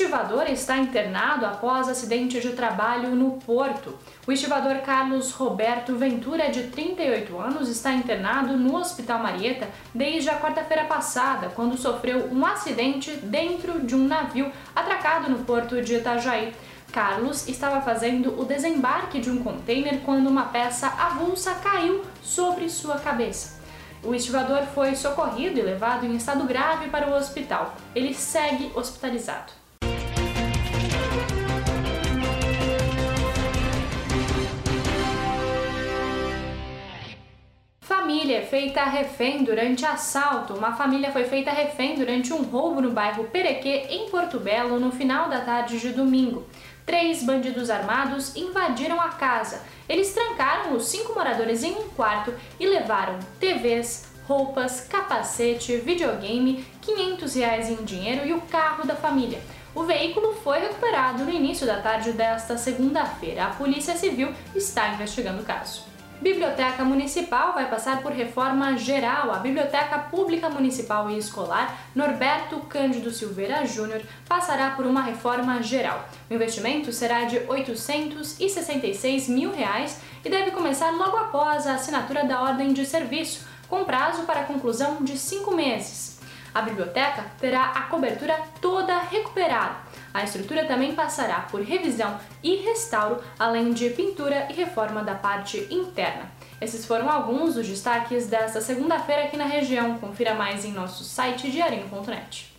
estivador está internado após acidente de trabalho no Porto. O estivador Carlos Roberto Ventura, de 38 anos, está internado no Hospital Marieta desde a quarta-feira passada, quando sofreu um acidente dentro de um navio atracado no porto de Itajaí. Carlos estava fazendo o desembarque de um container quando uma peça avulsa caiu sobre sua cabeça. O estivador foi socorrido e levado em estado grave para o hospital. Ele segue hospitalizado. Família é feita refém durante assalto. Uma família foi feita refém durante um roubo no bairro Perequê, em Porto Belo, no final da tarde de domingo. Três bandidos armados invadiram a casa. Eles trancaram os cinco moradores em um quarto e levaram TVs, roupas, capacete, videogame, 500 reais em dinheiro e o carro da família. O veículo foi recuperado no início da tarde desta segunda-feira. A Polícia Civil está investigando o caso. Biblioteca Municipal vai passar por reforma geral. A Biblioteca Pública Municipal e Escolar Norberto Cândido Silveira Júnior passará por uma reforma geral. O investimento será de 866 mil reais e deve começar logo após a assinatura da ordem de serviço, com prazo para conclusão de cinco meses. A biblioteca terá a cobertura toda recuperada. A estrutura também passará por revisão e restauro, além de pintura e reforma da parte interna. Esses foram alguns dos destaques desta segunda-feira aqui na região. Confira mais em nosso site diarinho.net.